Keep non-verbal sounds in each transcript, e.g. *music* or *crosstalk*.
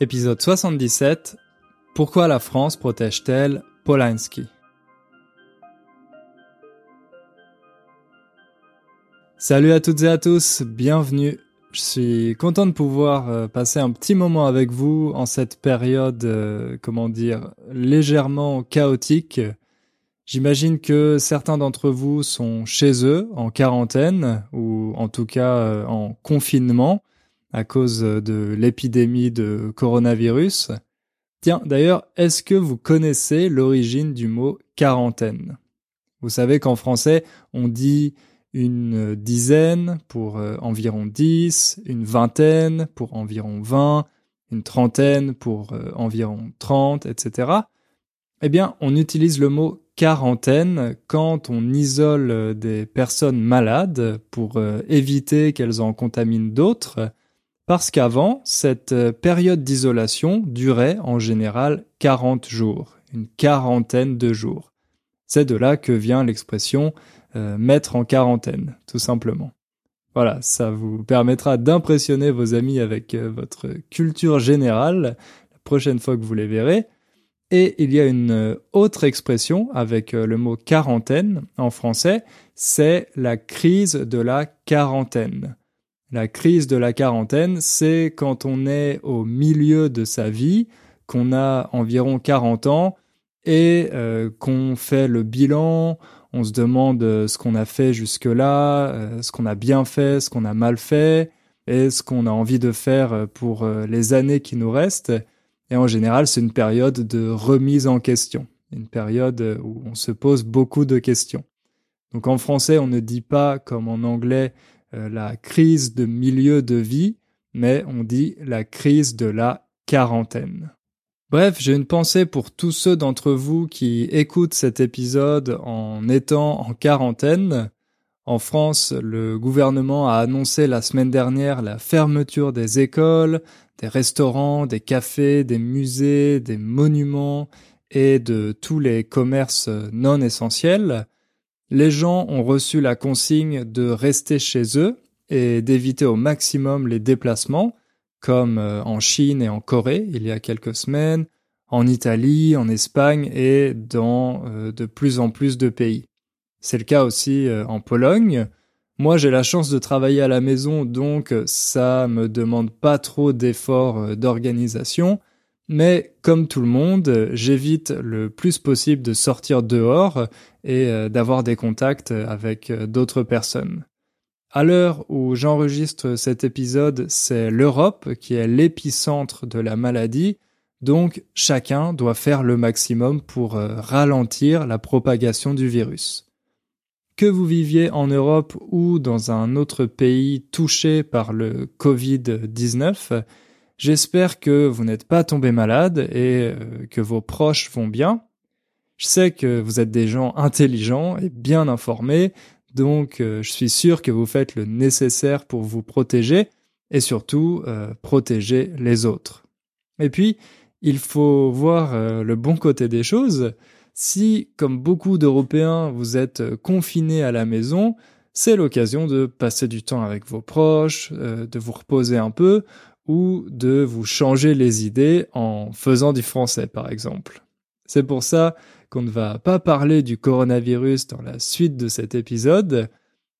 Épisode 77 Pourquoi la France protège-t-elle Polanski? Salut à toutes et à tous, bienvenue. Je suis content de pouvoir euh, passer un petit moment avec vous en cette période, euh, comment dire, légèrement chaotique. J'imagine que certains d'entre vous sont chez eux, en quarantaine, ou en tout cas euh, en confinement à cause de l'épidémie de coronavirus. Tiens, d'ailleurs, est-ce que vous connaissez l'origine du mot quarantaine? Vous savez qu'en français, on dit une dizaine pour euh, environ dix, une vingtaine pour environ vingt, une trentaine pour euh, environ trente, etc. Eh bien, on utilise le mot quarantaine quand on isole des personnes malades pour euh, éviter qu'elles en contaminent d'autres parce qu'avant, cette euh, période d'isolation durait en général 40 jours, une quarantaine de jours. C'est de là que vient l'expression euh, mettre en quarantaine, tout simplement. Voilà, ça vous permettra d'impressionner vos amis avec euh, votre culture générale la prochaine fois que vous les verrez. Et il y a une autre expression avec le mot quarantaine en français, c'est la crise de la quarantaine. La crise de la quarantaine, c'est quand on est au milieu de sa vie, qu'on a environ 40 ans et euh, qu'on fait le bilan, on se demande euh, ce qu'on a fait jusque-là, euh, ce qu'on a bien fait, ce qu'on a mal fait, et ce qu'on a envie de faire pour les années qui nous restent. Et en général, c'est une période de remise en question, une période où on se pose beaucoup de questions. Donc en français, on ne dit pas comme en anglais la crise de milieu de vie, mais on dit la crise de la quarantaine. Bref, j'ai une pensée pour tous ceux d'entre vous qui écoutent cet épisode en étant en quarantaine. En France, le gouvernement a annoncé la semaine dernière la fermeture des écoles, des restaurants, des cafés, des musées, des monuments et de tous les commerces non essentiels les gens ont reçu la consigne de rester chez eux et d'éviter au maximum les déplacements, comme euh, en Chine et en Corée il y a quelques semaines, en Italie, en Espagne et dans euh, de plus en plus de pays. C'est le cas aussi euh, en Pologne. Moi, j'ai la chance de travailler à la maison, donc ça me demande pas trop d'efforts d'organisation, mais comme tout le monde, j'évite le plus possible de sortir dehors et euh, d'avoir des contacts avec euh, d'autres personnes. À l'heure où j'enregistre cet épisode, c'est l'Europe qui est l'épicentre de la maladie, donc chacun doit faire le maximum pour euh, ralentir la propagation du virus. Que vous viviez en Europe ou dans un autre pays touché par le Covid-19, J'espère que vous n'êtes pas tombé malade et euh, que vos proches vont bien. Je sais que vous êtes des gens intelligents et bien informés, donc euh, je suis sûr que vous faites le nécessaire pour vous protéger et surtout euh, protéger les autres. Et puis, il faut voir le bon côté des choses. Si, comme beaucoup d'Européens, vous êtes confinés à la maison, c'est l'occasion de passer du temps avec vos proches, de vous reposer un peu, ou de vous changer les idées en faisant du français, par exemple. C'est pour ça qu'on ne va pas parler du coronavirus dans la suite de cet épisode.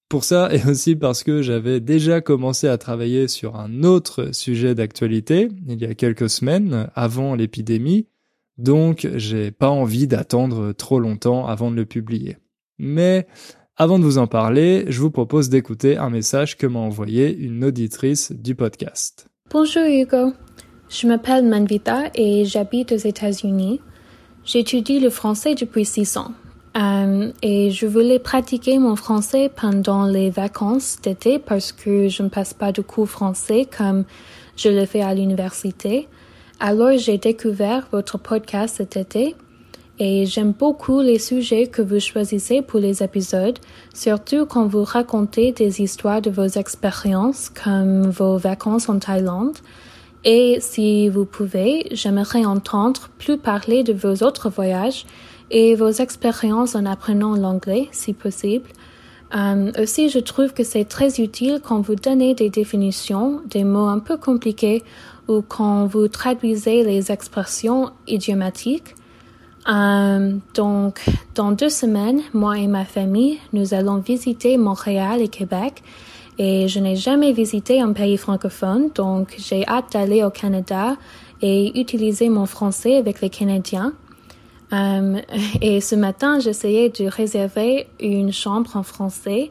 Pour ça, et aussi parce que j'avais déjà commencé à travailler sur un autre sujet d'actualité il y a quelques semaines, avant l'épidémie, donc j'ai pas envie d'attendre trop longtemps avant de le publier. Mais avant de vous en parler, je vous propose d'écouter un message que m'a envoyé une auditrice du podcast. Bonjour Hugo, je m'appelle Manvita et j'habite aux États-Unis. J'étudie le français depuis six ans euh, et je voulais pratiquer mon français pendant les vacances d'été parce que je ne passe pas de cours français comme je le fais à l'université. Alors j'ai découvert votre podcast cet été et j'aime beaucoup les sujets que vous choisissez pour les épisodes, surtout quand vous racontez des histoires de vos expériences comme vos vacances en Thaïlande. Et si vous pouvez, j'aimerais entendre plus parler de vos autres voyages et vos expériences en apprenant l'anglais, si possible. Euh, aussi, je trouve que c'est très utile quand vous donnez des définitions, des mots un peu compliqués ou quand vous traduisez les expressions idiomatiques. Euh, donc, dans deux semaines, moi et ma famille, nous allons visiter Montréal et Québec. Et je n'ai jamais visité un pays francophone, donc j'ai hâte d'aller au Canada et utiliser mon français avec les Canadiens. Euh, *laughs* et ce matin, j'essayais de réserver une chambre en français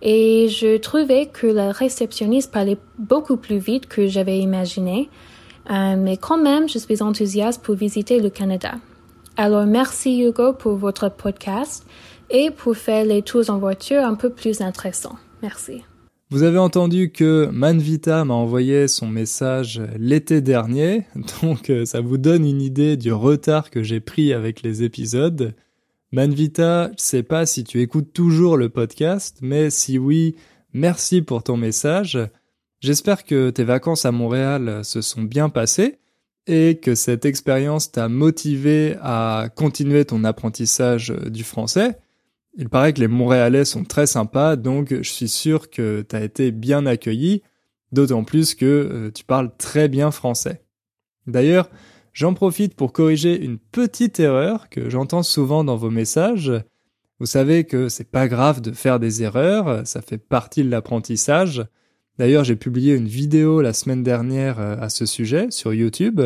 et je trouvais que la réceptionniste parlait beaucoup plus vite que j'avais imaginé. Euh, mais quand même, je suis enthousiaste pour visiter le Canada. Alors merci Hugo pour votre podcast et pour faire les tours en voiture un peu plus intéressants. Merci. Vous avez entendu que Manvita m'a envoyé son message l'été dernier, *laughs* donc euh, ça vous donne une idée du retard que j'ai pris avec les épisodes. Manvita, je sais pas si tu écoutes toujours le podcast, mais si oui, merci pour ton message. J'espère que tes vacances à Montréal se sont bien passées et que cette expérience t'a motivé à continuer ton apprentissage du français. Il paraît que les Montréalais sont très sympas, donc je suis sûr que tu as été bien accueilli, d'autant plus que euh, tu parles très bien français. D'ailleurs, j'en profite pour corriger une petite erreur que j'entends souvent dans vos messages. Vous savez que c'est pas grave de faire des erreurs, ça fait partie de l'apprentissage. D'ailleurs, j'ai publié une vidéo la semaine dernière euh, à ce sujet sur YouTube.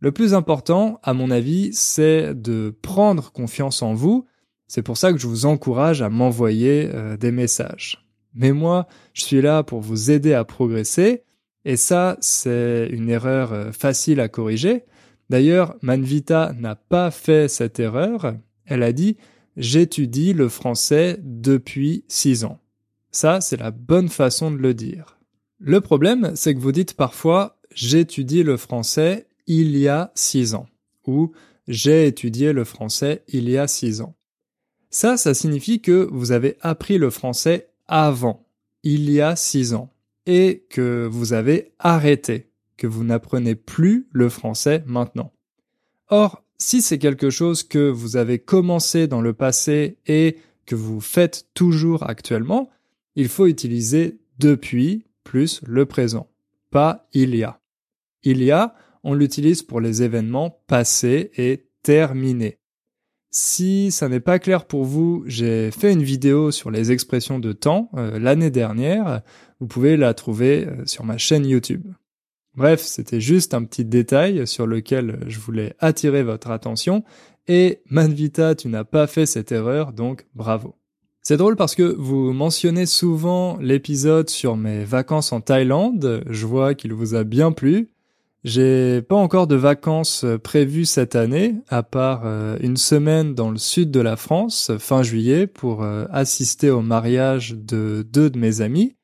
Le plus important, à mon avis, c'est de prendre confiance en vous c'est pour ça que je vous encourage à m'envoyer euh, des messages. Mais moi, je suis là pour vous aider à progresser, et ça, c'est une erreur euh, facile à corriger. D'ailleurs, Manvita n'a pas fait cette erreur. Elle a dit J'étudie le français depuis six ans. Ça, c'est la bonne façon de le dire. Le problème, c'est que vous dites parfois J'étudie le français il y a six ans ou J'ai étudié le français il y a six ans. Ça, ça signifie que vous avez appris le français avant, il y a six ans, et que vous avez arrêté, que vous n'apprenez plus le français maintenant. Or, si c'est quelque chose que vous avez commencé dans le passé et que vous faites toujours actuellement, il faut utiliser depuis plus le présent, pas il y a. Il y a, on l'utilise pour les événements passés et terminés. Si ça n'est pas clair pour vous, j'ai fait une vidéo sur les expressions de temps euh, l'année dernière. Vous pouvez la trouver euh, sur ma chaîne YouTube. Bref, c'était juste un petit détail sur lequel je voulais attirer votre attention. Et Manvita, tu n'as pas fait cette erreur, donc bravo. C'est drôle parce que vous mentionnez souvent l'épisode sur mes vacances en Thaïlande. Je vois qu'il vous a bien plu. J'ai pas encore de vacances euh, prévues cette année, à part euh, une semaine dans le sud de la France, fin juillet, pour euh, assister au mariage de deux de mes amis.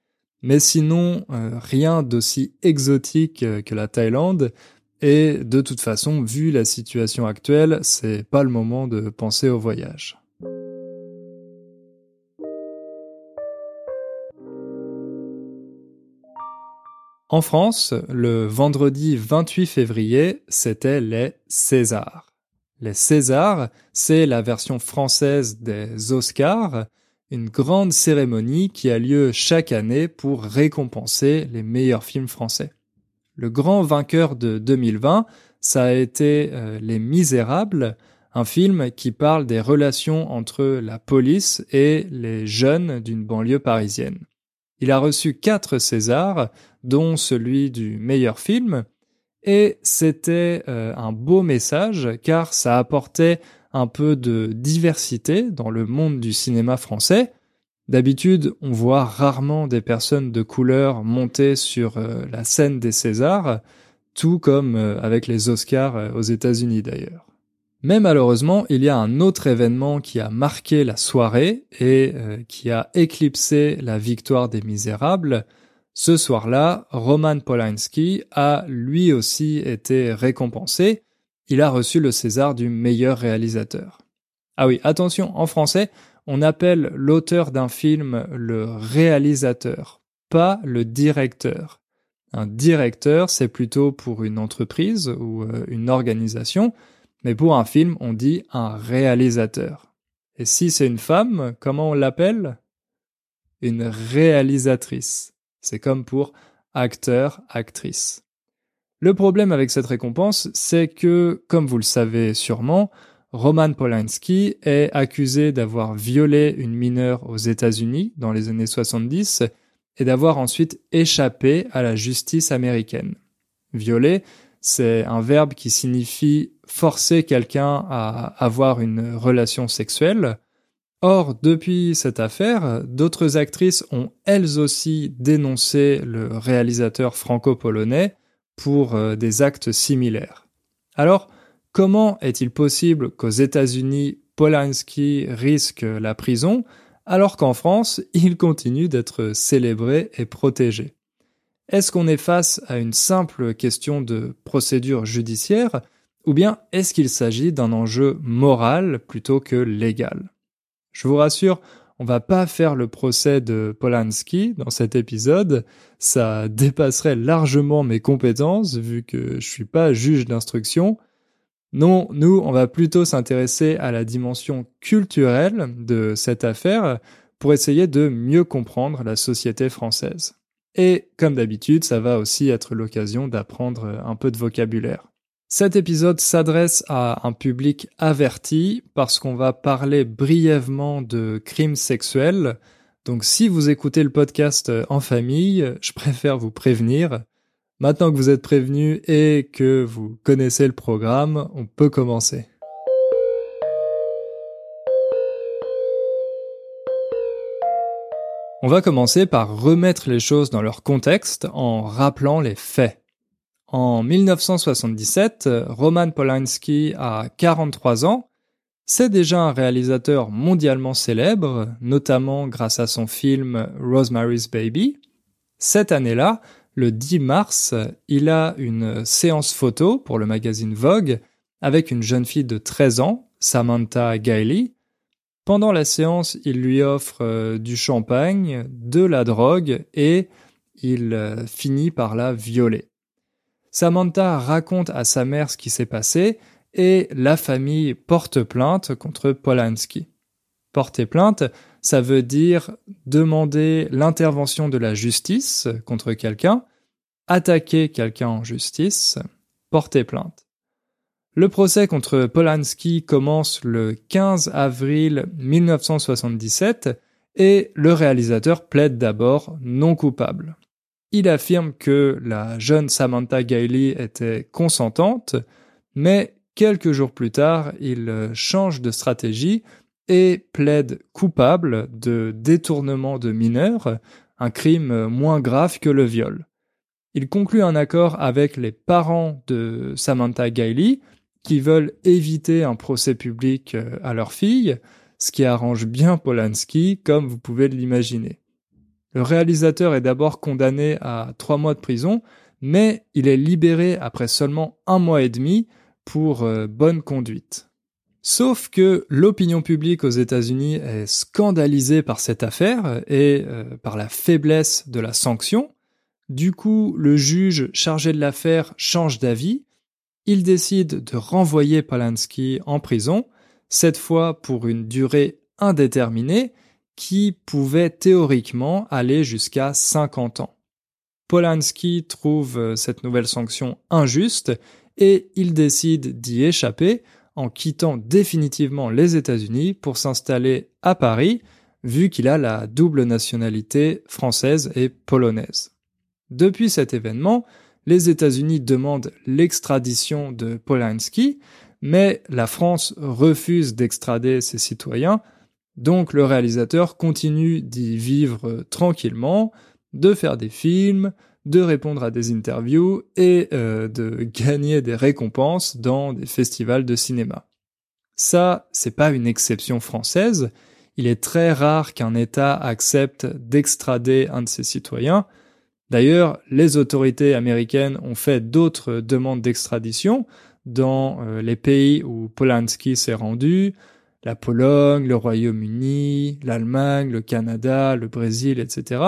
Mais sinon, rien d'aussi exotique que la Thaïlande. Et de toute façon, vu la situation actuelle, c'est pas le moment de penser au voyage. En France, le vendredi 28 février, c'était les Césars. Les Césars, c'est la version française des Oscars, une grande cérémonie qui a lieu chaque année pour récompenser les meilleurs films français. Le grand vainqueur de 2020, ça a été euh, Les Misérables, un film qui parle des relations entre la police et les jeunes d'une banlieue parisienne. Il a reçu quatre Césars, dont celui du meilleur film, et c'était euh, un beau message car ça apportait un peu de diversité dans le monde du cinéma français. D'habitude, on voit rarement des personnes de couleur monter sur euh, la scène des Césars, tout comme euh, avec les Oscars aux États-Unis d'ailleurs. Mais malheureusement, il y a un autre événement qui a marqué la soirée et qui a éclipsé la victoire des Misérables, ce soir-là, Roman Polanski a lui aussi été récompensé. Il a reçu le César du meilleur réalisateur. Ah oui, attention, en français, on appelle l'auteur d'un film le réalisateur, pas le directeur. Un directeur, c'est plutôt pour une entreprise ou euh, une organisation, mais pour un film, on dit un réalisateur. Et si c'est une femme, comment on l'appelle? Une réalisatrice. C'est comme pour acteur, actrice. Le problème avec cette récompense, c'est que, comme vous le savez sûrement, Roman Polanski est accusé d'avoir violé une mineure aux États-Unis dans les années 70 et d'avoir ensuite échappé à la justice américaine. Violer, c'est un verbe qui signifie forcer quelqu'un à avoir une relation sexuelle. Or, depuis cette affaire, d'autres actrices ont elles aussi dénoncé le réalisateur franco-polonais pour euh, des actes similaires. Alors, comment est-il possible qu'aux États-Unis, Polanski risque la prison alors qu'en France, il continue d'être célébré et protégé? Est-ce qu'on est face à une simple question de procédure judiciaire ou bien est-ce qu'il s'agit d'un enjeu moral plutôt que légal? Je vous rassure, on va pas faire le procès de Polanski dans cet épisode, ça dépasserait largement mes compétences vu que je suis pas juge d'instruction. Non, nous, on va plutôt s'intéresser à la dimension culturelle de cette affaire pour essayer de mieux comprendre la société française. Et comme d'habitude, ça va aussi être l'occasion d'apprendre un peu de vocabulaire. Cet épisode s'adresse à un public averti parce qu'on va parler brièvement de crimes sexuels. Donc si vous écoutez le podcast en famille, je préfère vous prévenir. Maintenant que vous êtes prévenu et que vous connaissez le programme, on peut commencer. On va commencer par remettre les choses dans leur contexte en rappelant les faits. En 1977, Roman Polanski a 43 ans. C'est déjà un réalisateur mondialement célèbre, notamment grâce à son film Rosemary's Baby. Cette année-là, le 10 mars, il a une séance photo pour le magazine Vogue avec une jeune fille de 13 ans, Samantha Gailey. Pendant la séance, il lui offre euh, du champagne, de la drogue et il euh, finit par la violer. Samantha raconte à sa mère ce qui s'est passé et la famille porte plainte contre Polanski. Porter plainte, ça veut dire demander l'intervention de la justice contre quelqu'un, attaquer quelqu'un en justice, porter plainte. Le procès contre Polanski commence le 15 avril 1977 et le réalisateur plaide d'abord non coupable. Il affirme que la jeune Samantha Gailey était consentante, mais quelques jours plus tard, il change de stratégie et plaide coupable de détournement de mineurs, un crime moins grave que le viol. Il conclut un accord avec les parents de Samantha Gailey qui veulent éviter un procès public à leur fille, ce qui arrange bien Polanski comme vous pouvez l'imaginer. Le réalisateur est d'abord condamné à trois mois de prison, mais il est libéré après seulement un mois et demi pour euh, bonne conduite. Sauf que l'opinion publique aux États-Unis est scandalisée par cette affaire et euh, par la faiblesse de la sanction. Du coup, le juge chargé de l'affaire change d'avis. Il décide de renvoyer Polanski en prison, cette fois pour une durée indéterminée, qui pouvait théoriquement aller jusqu'à 50 ans. Polanski trouve euh, cette nouvelle sanction injuste et il décide d'y échapper en quittant définitivement les États-Unis pour s'installer à Paris, vu qu'il a la double nationalité française et polonaise. Depuis cet événement, les États-Unis demandent l'extradition de Polanski, mais la France refuse d'extrader ses citoyens donc le réalisateur continue d'y vivre tranquillement, de faire des films, de répondre à des interviews et euh, de *laughs* gagner des récompenses dans des festivals de cinéma. Ça, c'est pas une exception française. Il est très rare qu'un État accepte d'extrader un de ses citoyens. D'ailleurs, les autorités américaines ont fait d'autres demandes d'extradition dans euh, les pays où Polanski s'est rendu, la Pologne, le Royaume-Uni, l'Allemagne, le Canada, le Brésil, etc.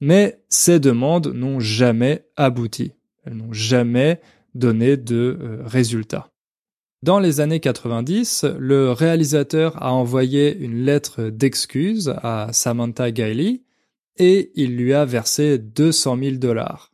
Mais ces demandes n'ont jamais abouti. Elles n'ont jamais donné de euh, résultats. Dans les années 90, le réalisateur a envoyé une lettre d'excuse à Samantha Gailey et il lui a versé 200 000 dollars.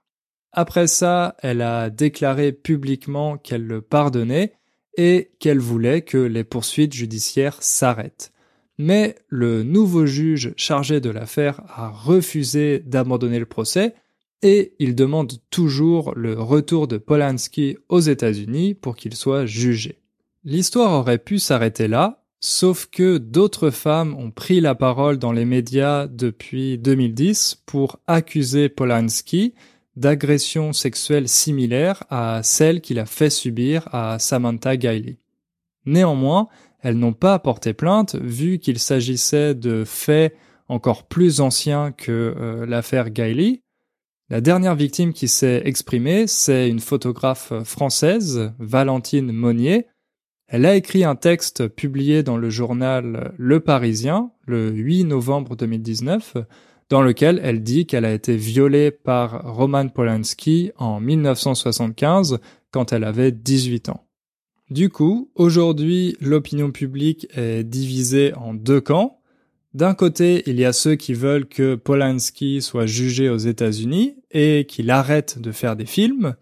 Après ça, elle a déclaré publiquement qu'elle le pardonnait et qu'elle voulait que les poursuites judiciaires s'arrêtent. Mais le nouveau juge chargé de l'affaire a refusé d'abandonner le procès et il demande toujours le retour de Polanski aux États-Unis pour qu'il soit jugé. L'histoire aurait pu s'arrêter là, sauf que d'autres femmes ont pris la parole dans les médias depuis 2010 pour accuser Polanski d'agressions sexuelles similaires à celles qu'il a fait subir à Samantha Gailey. Néanmoins, elles n'ont pas porté plainte vu qu'il s'agissait de faits encore plus anciens que euh, l'affaire Gailey. La dernière victime qui s'est exprimée, c'est une photographe française, Valentine Monnier. Elle a écrit un texte publié dans le journal Le Parisien le 8 novembre 2019 dans lequel elle dit qu'elle a été violée par Roman Polanski en 1975 quand elle avait 18 ans. Du coup, aujourd'hui, l'opinion publique est divisée en deux camps. D'un côté, il y a ceux qui veulent que Polanski soit jugé aux États-Unis et qu'il arrête de faire des films.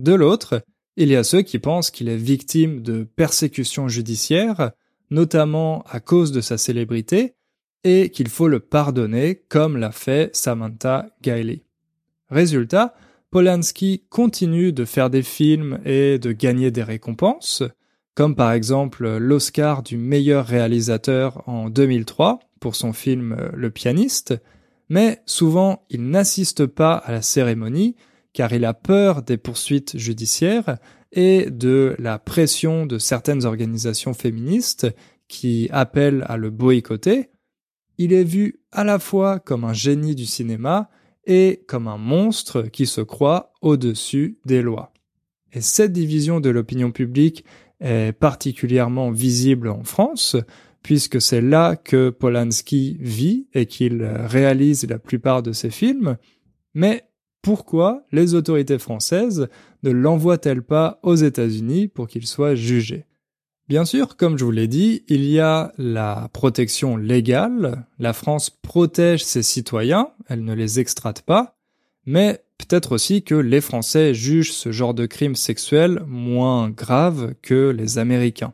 De l'autre, il y a ceux qui pensent qu'il est victime de persécutions judiciaires, notamment à cause de sa célébrité, et qu'il faut le pardonner comme l'a fait Samantha Gailey. Résultat, Polanski continue de faire des films et de gagner des récompenses, comme par exemple l'Oscar du meilleur réalisateur en 2003 pour son film Le pianiste, mais souvent il n'assiste pas à la cérémonie car il a peur des poursuites judiciaires et de la pression de certaines organisations féministes qui appellent à le boycotter, il est vu à la fois comme un génie du cinéma et comme un monstre qui se croit au-dessus des lois. Et cette division de l'opinion publique est particulièrement visible en France, puisque c'est là que Polanski vit et qu'il réalise la plupart de ses films. Mais pourquoi les autorités françaises ne l'envoient-elles pas aux États-Unis pour qu'il soit jugé? Bien sûr, comme je vous l'ai dit, il y a la protection légale. La France protège ses citoyens, elle ne les extrate pas, mais peut-être aussi que les Français jugent ce genre de crimes sexuels moins graves que les Américains.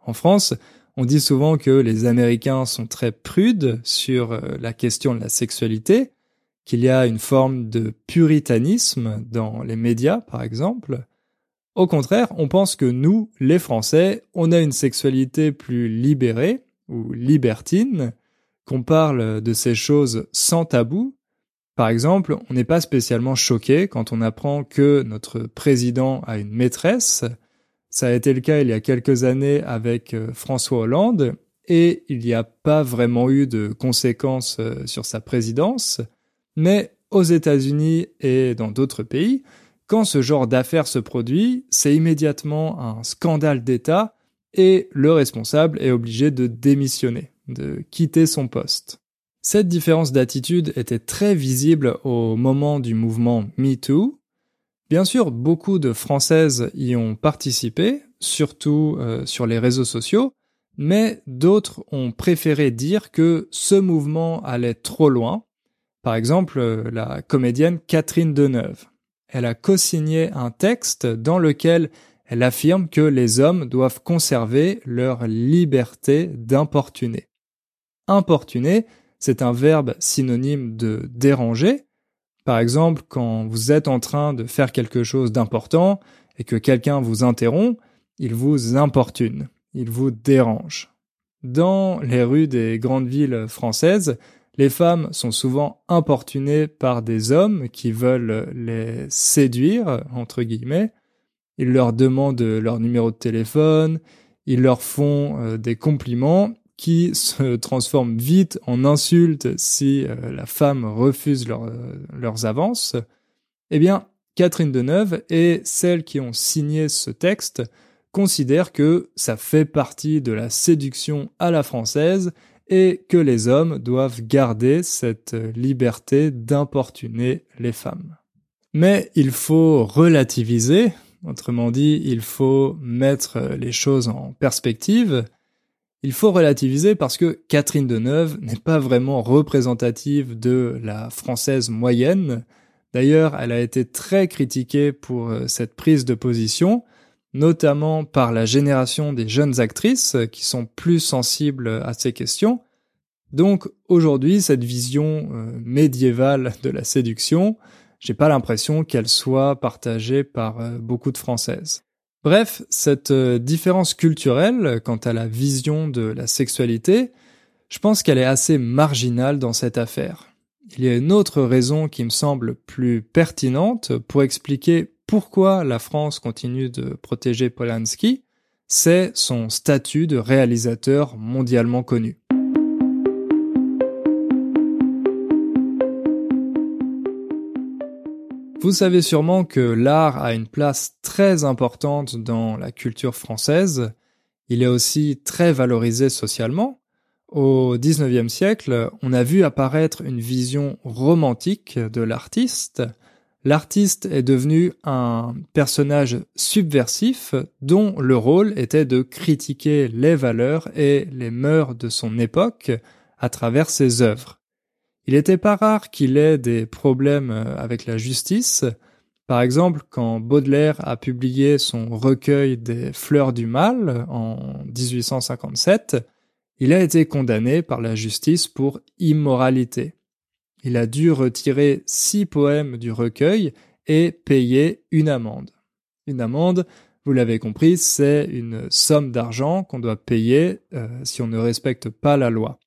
En France, on dit souvent que les Américains sont très prudes sur euh, la question de la sexualité, qu'il y a une forme de puritanisme dans les médias, par exemple, au contraire, on pense que nous, les Français, on a une sexualité plus libérée ou libertine, qu'on parle de ces choses sans tabou. Par exemple, on n'est pas spécialement choqué quand on apprend que notre président a une maîtresse. Ça a été le cas il y a quelques années avec euh, François Hollande, et il n'y a pas vraiment eu de conséquences euh, sur sa présidence. Mais aux États-Unis et dans d'autres pays, quand ce genre d'affaires se produit, c'est immédiatement un scandale d'État et le responsable est obligé de démissionner, de quitter son poste. Cette différence d'attitude était très visible au moment du mouvement MeToo. Bien sûr, beaucoup de Françaises y ont participé, surtout euh, sur les réseaux sociaux, mais d'autres ont préféré dire que ce mouvement allait trop loin. Par exemple, la comédienne Catherine Deneuve elle a co-signé un texte dans lequel elle affirme que les hommes doivent conserver leur liberté d'importuner. Importuner, c'est un verbe synonyme de déranger. Par exemple, quand vous êtes en train de faire quelque chose d'important et que quelqu'un vous interrompt, il vous importune, il vous dérange. Dans les rues des grandes villes françaises, les femmes sont souvent importunées par des hommes qui veulent les séduire, entre guillemets. Ils leur demandent leur numéro de téléphone, ils leur font euh, des compliments qui *laughs* se transforment vite en insultes si euh, la femme refuse euh, leurs avances. Eh bien, Catherine Deneuve et celles qui ont signé ce texte considèrent que ça fait partie de la séduction à la française et que les hommes doivent garder cette liberté d'importuner les femmes. Mais il faut relativiser, autrement dit, il faut mettre les choses en perspective. Il faut relativiser parce que Catherine Deneuve n'est pas vraiment représentative de la française moyenne. D'ailleurs, elle a été très critiquée pour euh, cette prise de position, notamment par la génération des jeunes actrices qui sont plus sensibles à ces questions. Donc aujourd'hui, cette vision euh, médiévale de la séduction, j'ai pas l'impression qu'elle soit partagée par euh, beaucoup de Françaises. Bref, cette différence culturelle quant à la vision de la sexualité, je pense qu'elle est assez marginale dans cette affaire. Il y a une autre raison qui me semble plus pertinente pour expliquer pourquoi la France continue de protéger Polanski, c'est son statut de réalisateur mondialement connu. Vous savez sûrement que l'art a une place très importante dans la culture française. Il est aussi très valorisé socialement. Au XIXe siècle, on a vu apparaître une vision romantique de l'artiste. L'artiste est devenu un personnage subversif dont le rôle était de critiquer les valeurs et les mœurs de son époque à travers ses œuvres. Il n'était pas rare qu'il ait des problèmes avec la justice. Par exemple, quand Baudelaire a publié son recueil des Fleurs du Mal en 1857, il a été condamné par la justice pour immoralité. Il a dû retirer six poèmes du recueil et payer une amende. Une amende, vous l'avez compris, c'est une somme d'argent qu'on doit payer euh, si on ne respecte pas la loi.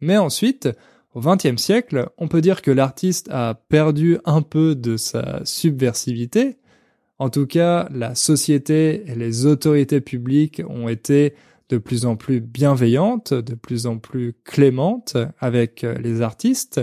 Mais ensuite, au XXe siècle, on peut dire que l'artiste a perdu un peu de sa subversivité. En tout cas, la société et les autorités publiques ont été de plus en plus bienveillante, de plus en plus clémente avec euh, les artistes,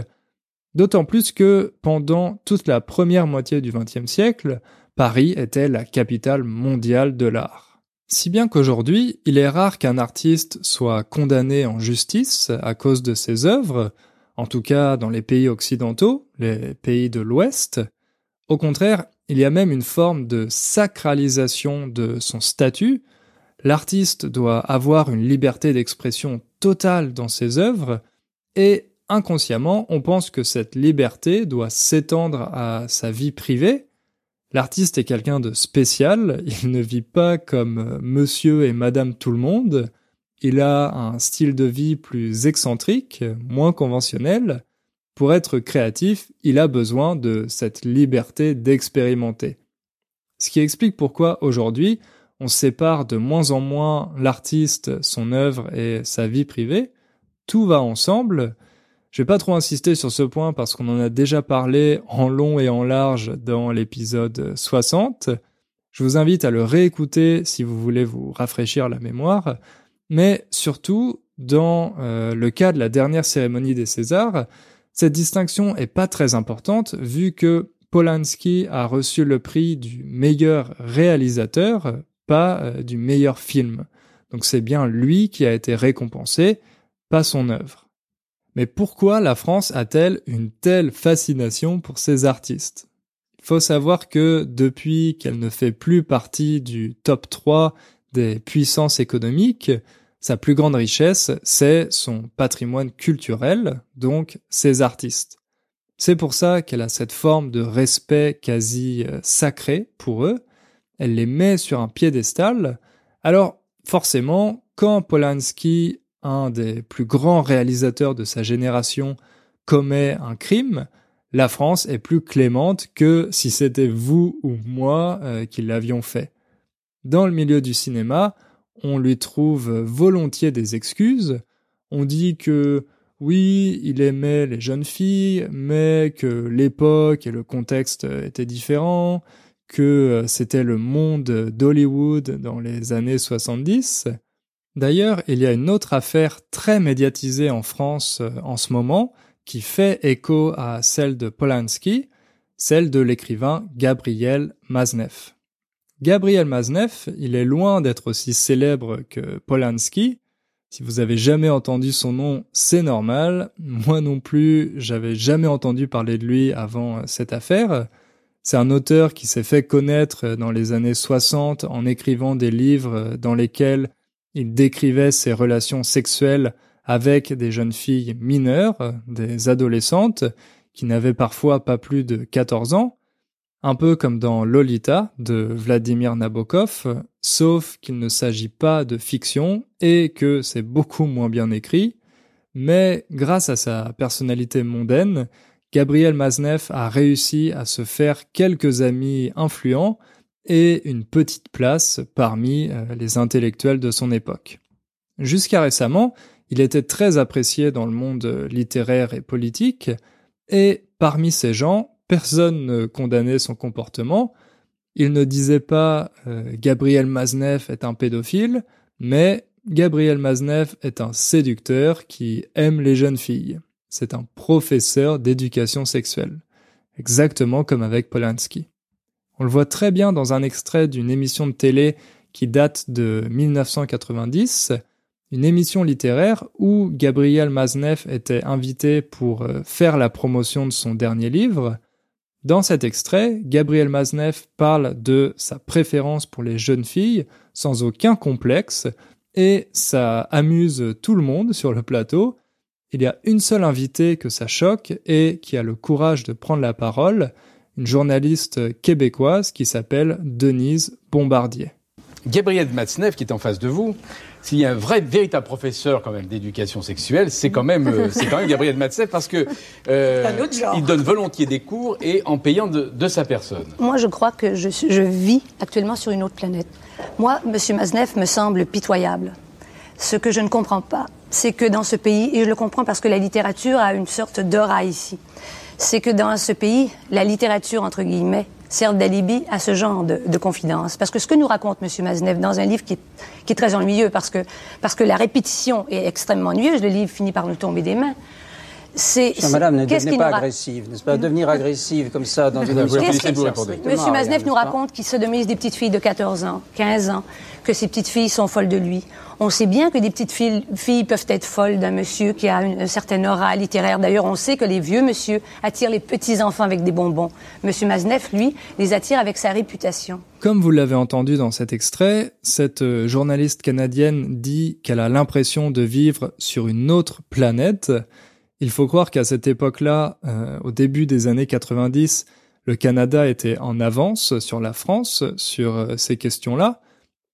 d'autant plus que pendant toute la première moitié du XXe siècle, Paris était la capitale mondiale de l'art. Si bien qu'aujourd'hui, il est rare qu'un artiste soit condamné en justice à cause de ses œuvres, en tout cas dans les pays occidentaux, les pays de l'Ouest. Au contraire, il y a même une forme de sacralisation de son statut, L'artiste doit avoir une liberté d'expression totale dans ses œuvres et inconsciemment, on pense que cette liberté doit s'étendre à sa vie privée. L'artiste est quelqu'un de spécial, il ne vit pas comme monsieur et madame tout le monde, il a un style de vie plus excentrique, moins conventionnel. Pour être créatif, il a besoin de cette liberté d'expérimenter. Ce qui explique pourquoi aujourd'hui, on sépare de moins en moins l'artiste, son œuvre et sa vie privée. Tout va ensemble. Je vais pas trop insister sur ce point parce qu'on en a déjà parlé en long et en large dans l'épisode 60. Je vous invite à le réécouter si vous voulez vous rafraîchir la mémoire. Mais surtout, dans euh, le cas de la dernière cérémonie des Césars, cette distinction est pas très importante vu que Polanski a reçu le prix du meilleur réalisateur pas euh, du meilleur film. Donc c'est bien lui qui a été récompensé, pas son œuvre. Mais pourquoi la France a-t-elle une telle fascination pour ces artistes? Il faut savoir que depuis qu'elle ne fait plus partie du top 3 des puissances économiques, sa plus grande richesse, c'est son patrimoine culturel, donc ses artistes. C'est pour ça qu'elle a cette forme de respect quasi euh, sacré pour eux, elle les met sur un piédestal. Alors, forcément, quand Polanski, un des plus grands réalisateurs de sa génération, commet un crime, la France est plus clémente que si c'était vous ou moi euh, qui l'avions fait. Dans le milieu du cinéma, on lui trouve volontiers des excuses. On dit que oui, il aimait les jeunes filles, mais que l'époque et le contexte étaient différents, que euh, c'était le monde d'Hollywood dans les années 70. D'ailleurs, il y a une autre affaire très médiatisée en France euh, en ce moment qui fait écho à celle de Polanski, celle de l'écrivain Gabriel Maznev. Gabriel Maznev, il est loin d'être aussi célèbre que Polanski. Si vous avez jamais entendu son nom, c'est normal. Moi non plus, j'avais jamais entendu parler de lui avant euh, cette affaire. C'est un auteur qui s'est fait connaître dans les années 60 en écrivant des livres dans lesquels il décrivait ses relations sexuelles avec des jeunes filles mineures, des adolescentes. qui n'avaient parfois pas plus de 14 ans, un peu comme dans Lolita de Vladimir Nabokov, sauf qu'il ne s'agit pas de fiction et que c'est beaucoup moins bien écrit, mais grâce à sa personnalité mondaine, Gabriel Maznev a réussi à se faire quelques amis influents et une petite place parmi euh, les intellectuels de son époque. Jusqu'à récemment, il était très apprécié dans le monde littéraire et politique, et parmi ces gens, personne ne condamnait son comportement. Il ne disait pas euh, Gabriel Maznev est un pédophile, mais Gabriel Maznev est un séducteur qui aime les jeunes filles. C'est un professeur d'éducation sexuelle. Exactement comme avec Polanski. On le voit très bien dans un extrait d'une émission de télé qui date de 1990, une émission littéraire où Gabriel Maznev était invité pour euh, faire la promotion de son dernier livre. Dans cet extrait, Gabriel Maznev parle de sa préférence pour les jeunes filles sans aucun complexe et ça amuse tout le monde sur le plateau. Il y a une seule invitée que ça choque et qui a le courage de prendre la parole, une journaliste québécoise qui s'appelle Denise Bombardier. Gabriel Matzneff, qui est en face de vous, s'il y a un vrai, véritable professeur quand même d'éducation sexuelle, c'est quand même, euh, c'est quand même Gabriel Matzneff parce que euh, il donne volontiers des cours et en payant de, de sa personne. Moi, je crois que je, je, vis actuellement sur une autre planète. Moi, Monsieur Matzneff me semble pitoyable. Ce que je ne comprends pas, c'est que dans ce pays, et je le comprends parce que la littérature a une sorte d'aura ici, c'est que dans ce pays, la littérature, entre guillemets, sert d'alibi à ce genre de, de, confidence. Parce que ce que nous raconte M. Maznev dans un livre qui est, qui est, très ennuyeux, parce que, parce que la répétition est extrêmement ennuyeuse, le livre finit par nous tomber des mains. C'est, Madame, ne devenez pas agressive, n'est-ce pas? Devenir agressive comme ça dans une. Monsieur Maznev nous raconte qu'il sodomise des petites filles de 14 ans, 15 ans, que ces petites filles sont folles de lui. On sait bien que des petites filles, filles peuvent être folles d'un monsieur qui a une, certaine aura littéraire. D'ailleurs, on sait que les vieux monsieur attirent les petits-enfants avec des bonbons. Monsieur Maznev, lui, les attire avec sa réputation. Comme vous l'avez entendu dans cet extrait, cette euh, journaliste canadienne dit qu'elle a l'impression de vivre sur une autre planète. Il faut croire qu'à cette époque-là, euh, au début des années 90, le Canada était en avance sur la France sur euh, ces questions-là,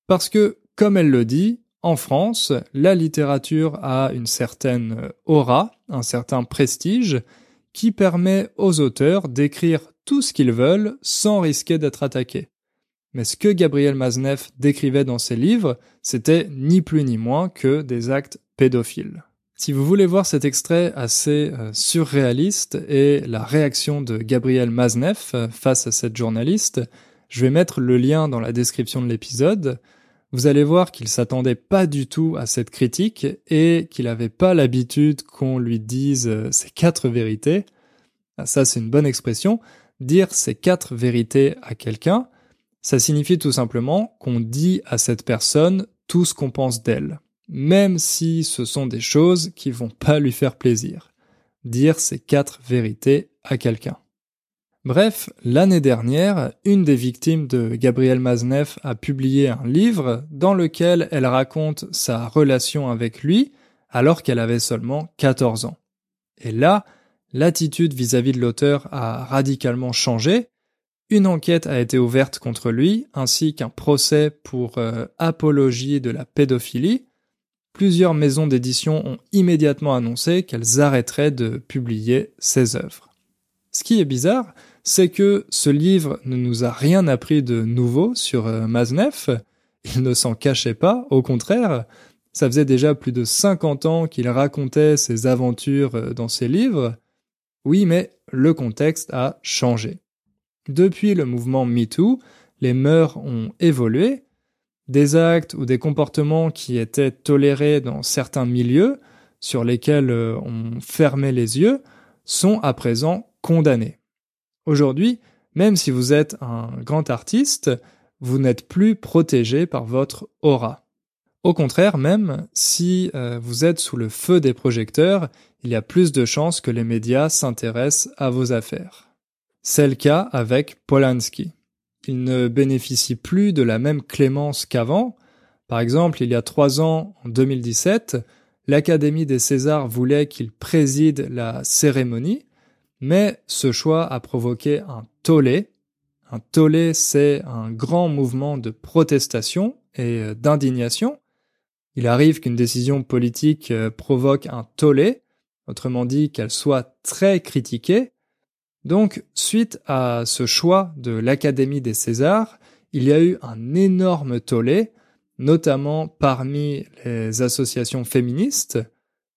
parce que, comme elle le dit, en France, la littérature a une certaine aura, un certain prestige, qui permet aux auteurs d'écrire tout ce qu'ils veulent sans risquer d'être attaqués. Mais ce que Gabriel Maznev décrivait dans ses livres, c'était ni plus ni moins que des actes pédophiles. Si vous voulez voir cet extrait assez euh, surréaliste et la réaction de Gabriel Maznev euh, face à cette journaliste, je vais mettre le lien dans la description de l'épisode. Vous allez voir qu'il s'attendait pas du tout à cette critique et qu'il n'avait pas l'habitude qu'on lui dise euh, ces quatre vérités. Ah, ça, c'est une bonne expression. Dire ces quatre vérités à quelqu'un, ça signifie tout simplement qu'on dit à cette personne tout ce qu'on pense d'elle même si ce sont des choses qui vont pas lui faire plaisir. Dire ces quatre vérités à quelqu'un. Bref, l'année dernière, une des victimes de Gabriel Maznev a publié un livre dans lequel elle raconte sa relation avec lui alors qu'elle avait seulement 14 ans. Et là, l'attitude vis-à-vis de l'auteur a radicalement changé. Une enquête a été ouverte contre lui, ainsi qu'un procès pour euh, apologie de la pédophilie, plusieurs maisons d'édition ont immédiatement annoncé qu'elles arrêteraient de publier ses œuvres. Ce qui est bizarre, c'est que ce livre ne nous a rien appris de nouveau sur euh, Maznev, il ne s'en cachait pas, au contraire, ça faisait déjà plus de 50 ans qu'il racontait ses aventures euh, dans ses livres. Oui, mais le contexte a changé. Depuis le mouvement MeToo, les mœurs ont évolué des actes ou des comportements qui étaient tolérés dans certains milieux, sur lesquels euh, on fermait les yeux, sont à présent condamnés. Aujourd'hui, même si vous êtes un grand artiste, vous n'êtes plus protégé par votre aura. Au contraire, même si euh, vous êtes sous le feu des projecteurs, il y a plus de chances que les médias s'intéressent à vos affaires. C'est le cas avec Polanski il ne bénéficie plus de la même clémence qu'avant. Par exemple, il y a trois ans, en 2017, l'Académie des Césars voulait qu'il préside la cérémonie, Mais ce choix a provoqué un tollé. Un tollé, c'est un grand mouvement de protestation et euh, d'indignation. Il arrive qu'une décision politique euh, provoque un tollé, autrement dit qu'elle soit très critiquée. Donc, suite à ce choix de l'Académie des Césars, il y a eu un énorme tollé, notamment parmi les associations féministes.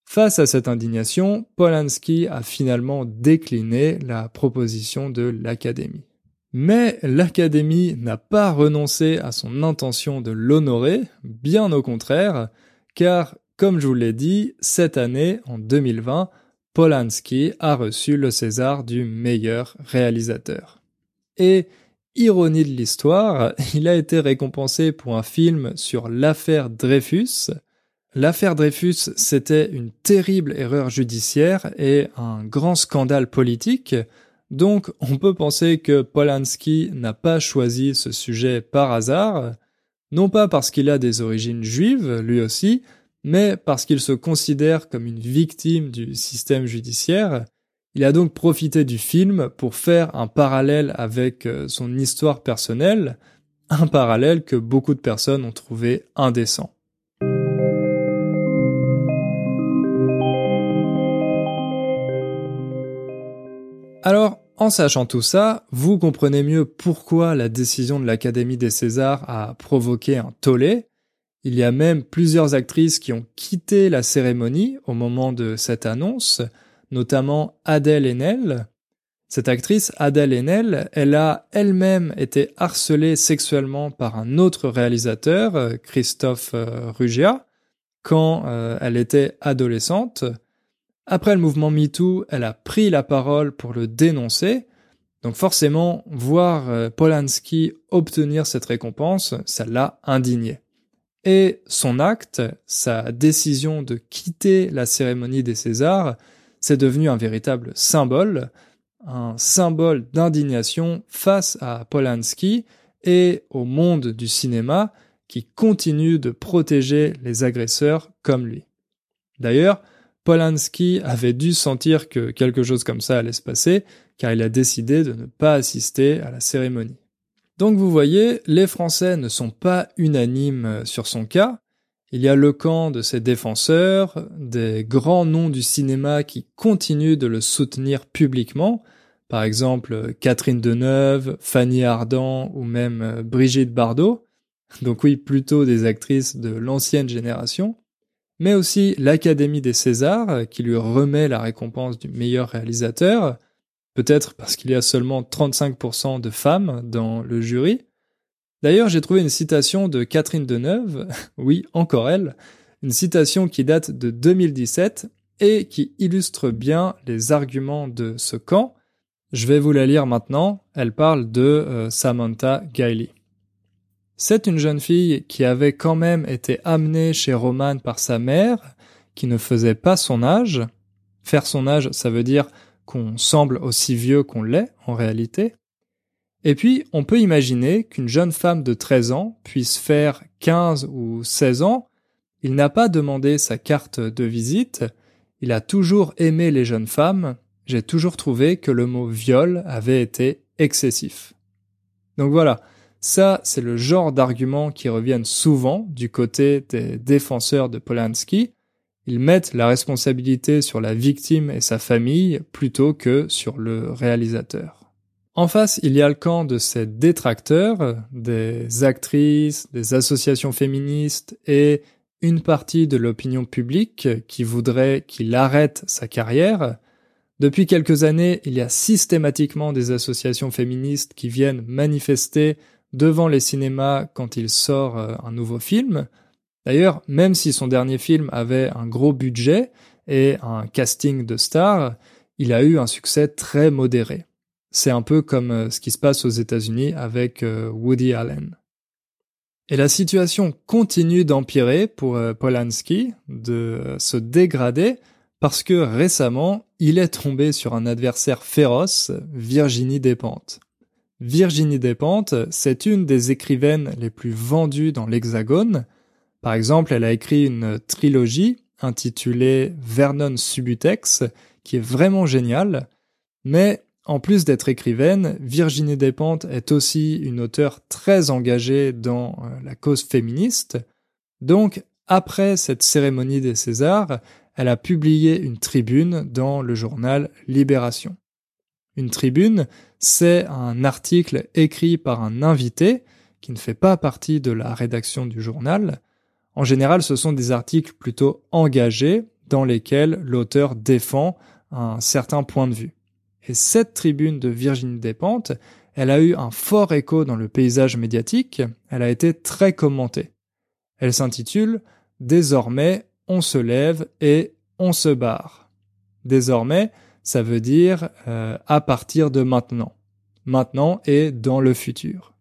Face à cette indignation, Polanski a finalement décliné la proposition de l'Académie. Mais l'Académie n'a pas renoncé à son intention de l'honorer, bien au contraire, car, comme je vous l'ai dit, cette année, en 2020, Polanski a reçu le César du meilleur réalisateur. Et Ironie de l'histoire, *laughs* il a été récompensé pour un film sur l'affaire Dreyfus. L'affaire Dreyfus, c'était une terrible erreur judiciaire et un grand scandale politique, donc on peut penser que Polanski n'a pas choisi ce sujet par hasard, non pas parce qu'il a des origines juives, lui aussi, mais parce qu'il se considère comme une victime du système judiciaire, il a donc profité du film pour faire un parallèle avec euh, son histoire personnelle, un parallèle que beaucoup de personnes ont trouvé indécent. Alors, en sachant tout ça, vous comprenez mieux pourquoi la décision de l'Académie des Césars a provoqué un tollé. Il y a même plusieurs actrices qui ont quitté la cérémonie au moment de cette annonce, notamment Adèle Haenel. Cette actrice, Adèle Haenel, elle a elle-même été harcelée sexuellement par un autre réalisateur, euh, Christophe euh, Rugia, quand euh, elle était adolescente. Après le mouvement MeToo, elle a pris la parole pour le dénoncer. Donc forcément, voir Polanski obtenir cette récompense, ça l'a indigné. Et son acte, sa décision de quitter la cérémonie des Césars, c'est devenu un véritable symbole, un symbole d'indignation face à Polanski et au monde du cinéma qui continue de protéger les agresseurs comme lui. D'ailleurs, Polanski avait dû sentir que quelque chose comme ça allait se passer, car il a décidé de ne pas assister à la cérémonie. Donc vous voyez, les Français ne sont pas unanimes sur son cas, il y a le camp de ses défenseurs, des grands noms du cinéma qui continuent de le soutenir publiquement, par exemple Catherine Deneuve, Fanny Ardant ou même euh, Brigitte Bardot, donc oui, plutôt des actrices de l'ancienne génération, mais aussi l'Académie des Césars qui lui remet la récompense du meilleur réalisateur, peut-être parce qu'il y a seulement 35% de femmes dans le jury, D'ailleurs, j'ai trouvé une citation de Catherine Deneuve, *laughs* oui, encore elle, une citation qui date de 2017 et qui illustre bien les arguments de ce camp. Je vais vous la lire maintenant. Elle parle de euh, Samantha Gailey. C'est une jeune fille qui avait quand même été amenée chez Roman par sa mère, qui ne faisait pas son âge. Faire son âge, ça veut dire qu'on semble aussi vieux qu'on l'est en réalité. Et puis, on peut imaginer qu'une jeune femme de 13 ans puisse faire 15 ou 16 ans. Il n'a pas demandé sa carte de visite. Il a toujours aimé les jeunes femmes. J'ai toujours trouvé que le mot viol avait été excessif. Donc voilà. Ça, c'est le genre d'arguments qui reviennent souvent du côté des défenseurs de Polanski. Ils mettent la responsabilité sur la victime et sa famille plutôt que sur le réalisateur. En face, il y a le camp de ces détracteurs, des actrices, des associations féministes et une partie de l'opinion publique qui voudrait qu'il arrête sa carrière. Depuis quelques années, il y a systématiquement des associations féministes qui viennent manifester devant les cinémas quand il sort euh, un nouveau film. D'ailleurs, même si son dernier film avait un gros budget et un casting de stars, il a eu un succès très modéré. C'est un peu comme euh, ce qui se passe aux États-Unis avec euh, Woody Allen. Et la situation continue d'empirer pour euh, Polanski, de se dégrader, parce que récemment, il est tombé sur un adversaire féroce, Virginie Despentes. Virginie Despentes, c'est une des écrivaines les plus vendues dans l'Hexagone. Par exemple, elle a écrit une trilogie intitulée Vernon Subutex, qui est vraiment géniale. Mais en plus d'être écrivaine, Virginie Despentes est aussi une auteure très engagée dans euh, la cause féministe. Donc, après cette cérémonie des Césars, elle a publié une tribune dans le journal Libération. Une tribune, c'est un article écrit par un invité qui ne fait pas partie de la rédaction du journal. En général, ce sont des articles plutôt engagés dans lesquels l'auteur défend un certain point de vue. Et cette tribune de Virginie Despentes, elle a eu un fort écho dans le paysage médiatique, elle a été très commentée. Elle s'intitule Désormais, on se lève et on se barre. Désormais, ça veut dire euh, à partir de maintenant. Maintenant et dans le futur.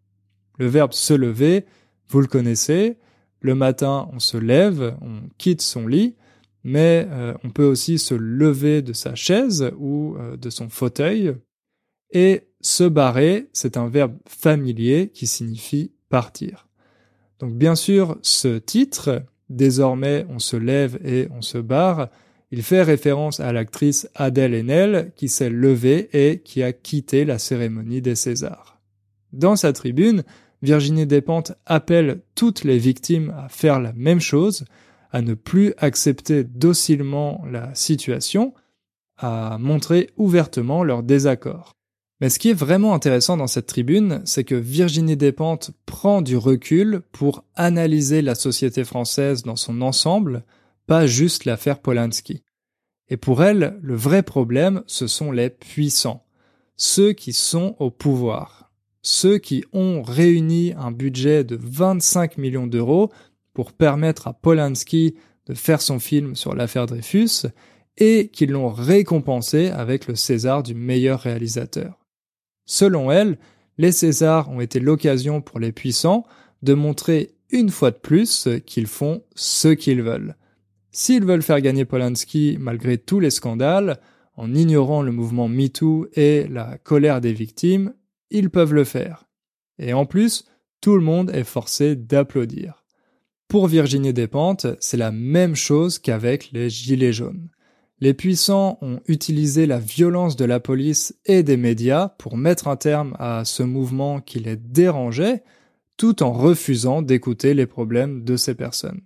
Le verbe se lever, vous le connaissez. Le matin, on se lève, on quitte son lit, mais euh, on peut aussi se lever de sa chaise ou euh, de son fauteuil. Et se barrer, c'est un verbe familier qui signifie partir. Donc bien sûr, ce titre, désormais on se lève et on se barre, il fait référence à l'actrice Adèle Haenel qui s'est levée et qui a quitté la cérémonie des Césars. Dans sa tribune, Virginie Despentes appelle toutes les victimes à faire la même chose, à ne plus accepter docilement la situation, à montrer ouvertement leur désaccord. Mais ce qui est vraiment intéressant dans cette tribune, c'est que Virginie Despentes prend du recul pour analyser la société française dans son ensemble, pas juste l'affaire Polanski. Et pour elle, le vrai problème, ce sont les puissants, ceux qui sont au pouvoir, ceux qui ont réuni un budget de 25 millions d'euros pour permettre à Polanski de faire son film sur l'affaire Dreyfus et qui l'ont récompensé avec le César du meilleur réalisateur. Selon elle, les Césars ont été l'occasion pour les puissants de montrer une fois de plus qu'ils font ce qu'ils veulent. S'ils veulent faire gagner Polanski malgré tous les scandales, en ignorant le mouvement MeToo et la colère des victimes, ils peuvent le faire. Et en plus, tout le monde est forcé d'applaudir. Pour Virginie Despentes, c'est la même chose qu'avec les Gilets jaunes. Les puissants ont utilisé la violence de la police et des médias pour mettre un terme à ce mouvement qui les dérangeait, tout en refusant d'écouter les problèmes de ces personnes.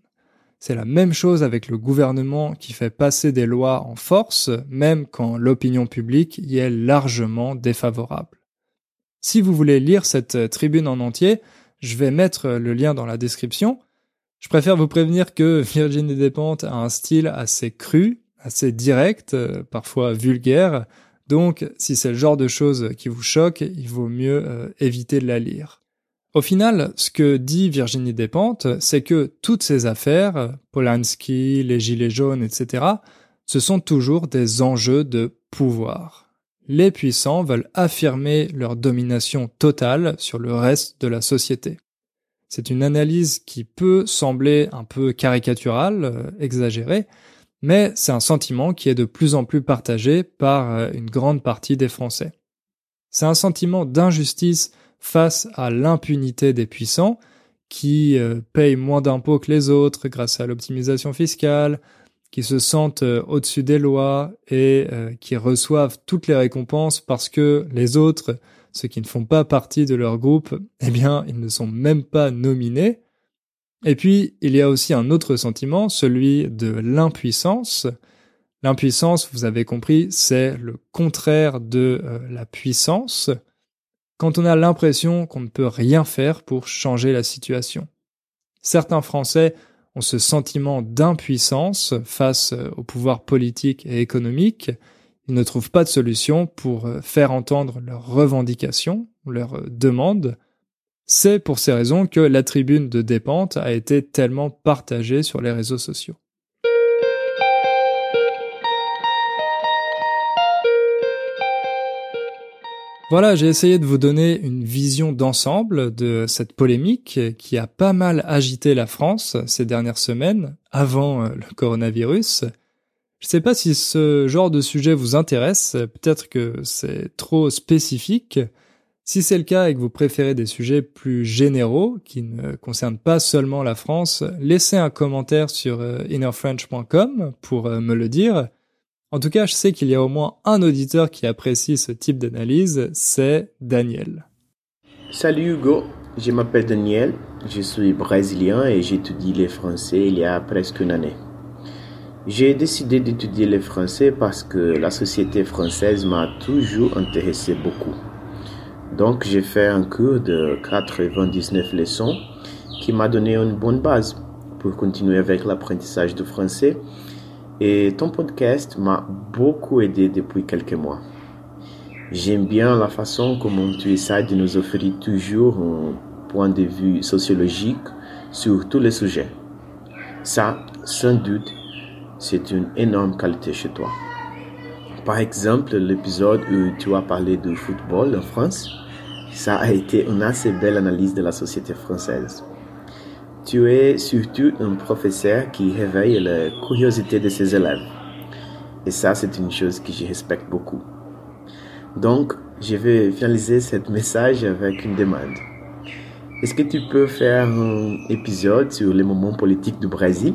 C'est la même chose avec le gouvernement qui fait passer des lois en force, même quand l'opinion publique y est largement défavorable. Si vous voulez lire cette tribune en entier, je vais mettre le lien dans la description, je préfère vous prévenir que *laughs* Virginie Despentes a un style assez cru, assez direct, euh, parfois vulgaire, donc si c'est le genre de choses qui vous choque, il vaut mieux euh, éviter de la lire. Au final, ce que dit Virginie Despentes, c'est que toutes ces affaires, Polanski, les Gilets jaunes, etc., ce sont toujours des enjeux de pouvoir. Les puissants veulent affirmer leur domination totale sur le reste de la société. C'est une analyse qui peut sembler un peu caricaturale, euh, exagérée, mais c'est un sentiment qui est de plus en plus partagé par euh, une grande partie des Français. C'est un sentiment d'injustice face à l'impunité des puissants, qui euh, payent moins d'impôts que les autres grâce à l'optimisation fiscale, se sentent au-dessus des lois et qui reçoivent toutes les récompenses parce que les autres ceux qui ne font pas partie de leur groupe, eh bien, ils ne sont même pas nominés. Et puis, il y a aussi un autre sentiment, celui de l'impuissance. L'impuissance, vous avez compris, c'est le contraire de euh, la puissance. Quand on a l'impression qu'on ne peut rien faire pour changer la situation. Certains Français ont ce sentiment d'impuissance face euh, au pouvoir politique et économique, ils ne trouvent pas de solution pour euh, faire entendre leurs revendications, leurs euh, demandes. C'est pour ces raisons que la tribune de Dépente a été tellement partagée sur les réseaux sociaux. Voilà, j'ai essayé de vous donner une vision d'ensemble de cette polémique qui a pas mal agité la France ces dernières semaines, avant euh, le coronavirus. Je sais pas si ce genre de sujet vous intéresse, peut-être que c'est trop spécifique. Si c'est le cas et que vous préférez des sujets plus généraux, qui ne concernent pas seulement la France, laissez un commentaire sur euh, innerfrench.com pour euh, me le dire. En tout cas, je sais qu'il y a au moins un auditeur qui apprécie ce type d'analyse, c'est Daniel. Salut Hugo, je m'appelle Daniel, je suis brésilien et j'étudie les français il y a presque une année. J'ai décidé d'étudier le français parce que la société française m'a toujours intéressé beaucoup. Donc j'ai fait un cours de 99 leçons qui m'a donné une bonne base pour continuer avec l'apprentissage du français et ton podcast m'a beaucoup aidé depuis quelques mois. J'aime bien la façon comment tu essaies de nous offrir toujours un point de vue sociologique sur tous les sujets. Ça, sans doute, c'est une énorme qualité chez toi. Par exemple, l'épisode où tu as parlé du football en France, ça a été une assez belle analyse de la société française. Tu es surtout un professeur qui réveille la curiosité de ses élèves. Et ça, c'est une chose que je respecte beaucoup. Donc, je vais finaliser ce message avec une demande. Est-ce que tu peux faire un épisode sur les moments politiques du Brésil?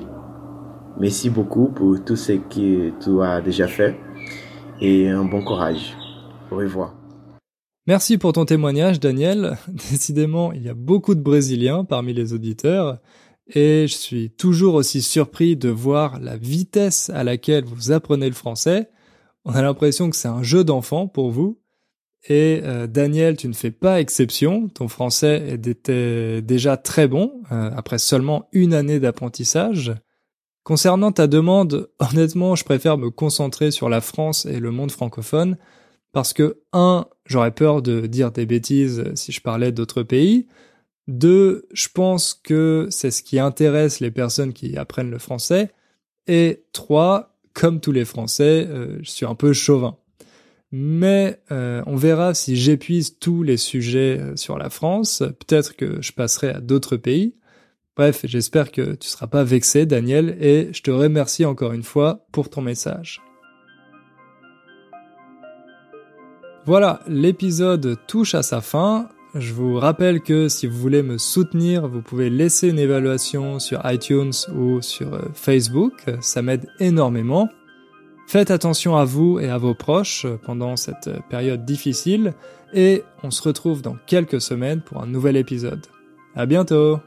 Merci beaucoup pour tout ce que tu as déjà fait et un bon courage. Au revoir. Merci pour ton témoignage, Daniel. *laughs* Décidément, il y a beaucoup de Brésiliens parmi les auditeurs et je suis toujours aussi surpris de voir la vitesse à laquelle vous apprenez le français. On a l'impression que c'est un jeu d'enfant pour vous. Et euh, Daniel, tu ne fais pas exception. Ton français était déjà très bon euh, après seulement une année d'apprentissage. Concernant ta demande, honnêtement, je préfère me concentrer sur la France et le monde francophone parce que, un, j'aurais peur de dire des bêtises si je parlais d'autres pays. Deux, je pense que c'est ce qui intéresse les personnes qui apprennent le français. Et trois, comme tous les Français, euh, je suis un peu chauvin. Mais euh, on verra si j'épuise tous les sujets euh, sur la France. Peut-être que je passerai à d'autres pays. Bref, j'espère que tu seras pas vexé, Daniel, et je te remercie encore une fois pour ton message. Voilà, l'épisode touche à sa fin. Je vous rappelle que si vous voulez me soutenir, vous pouvez laisser une évaluation sur iTunes ou sur euh, Facebook, ça m'aide énormément. Faites attention à vous et à vos proches pendant cette période difficile et on se retrouve dans quelques semaines pour un nouvel épisode. À bientôt!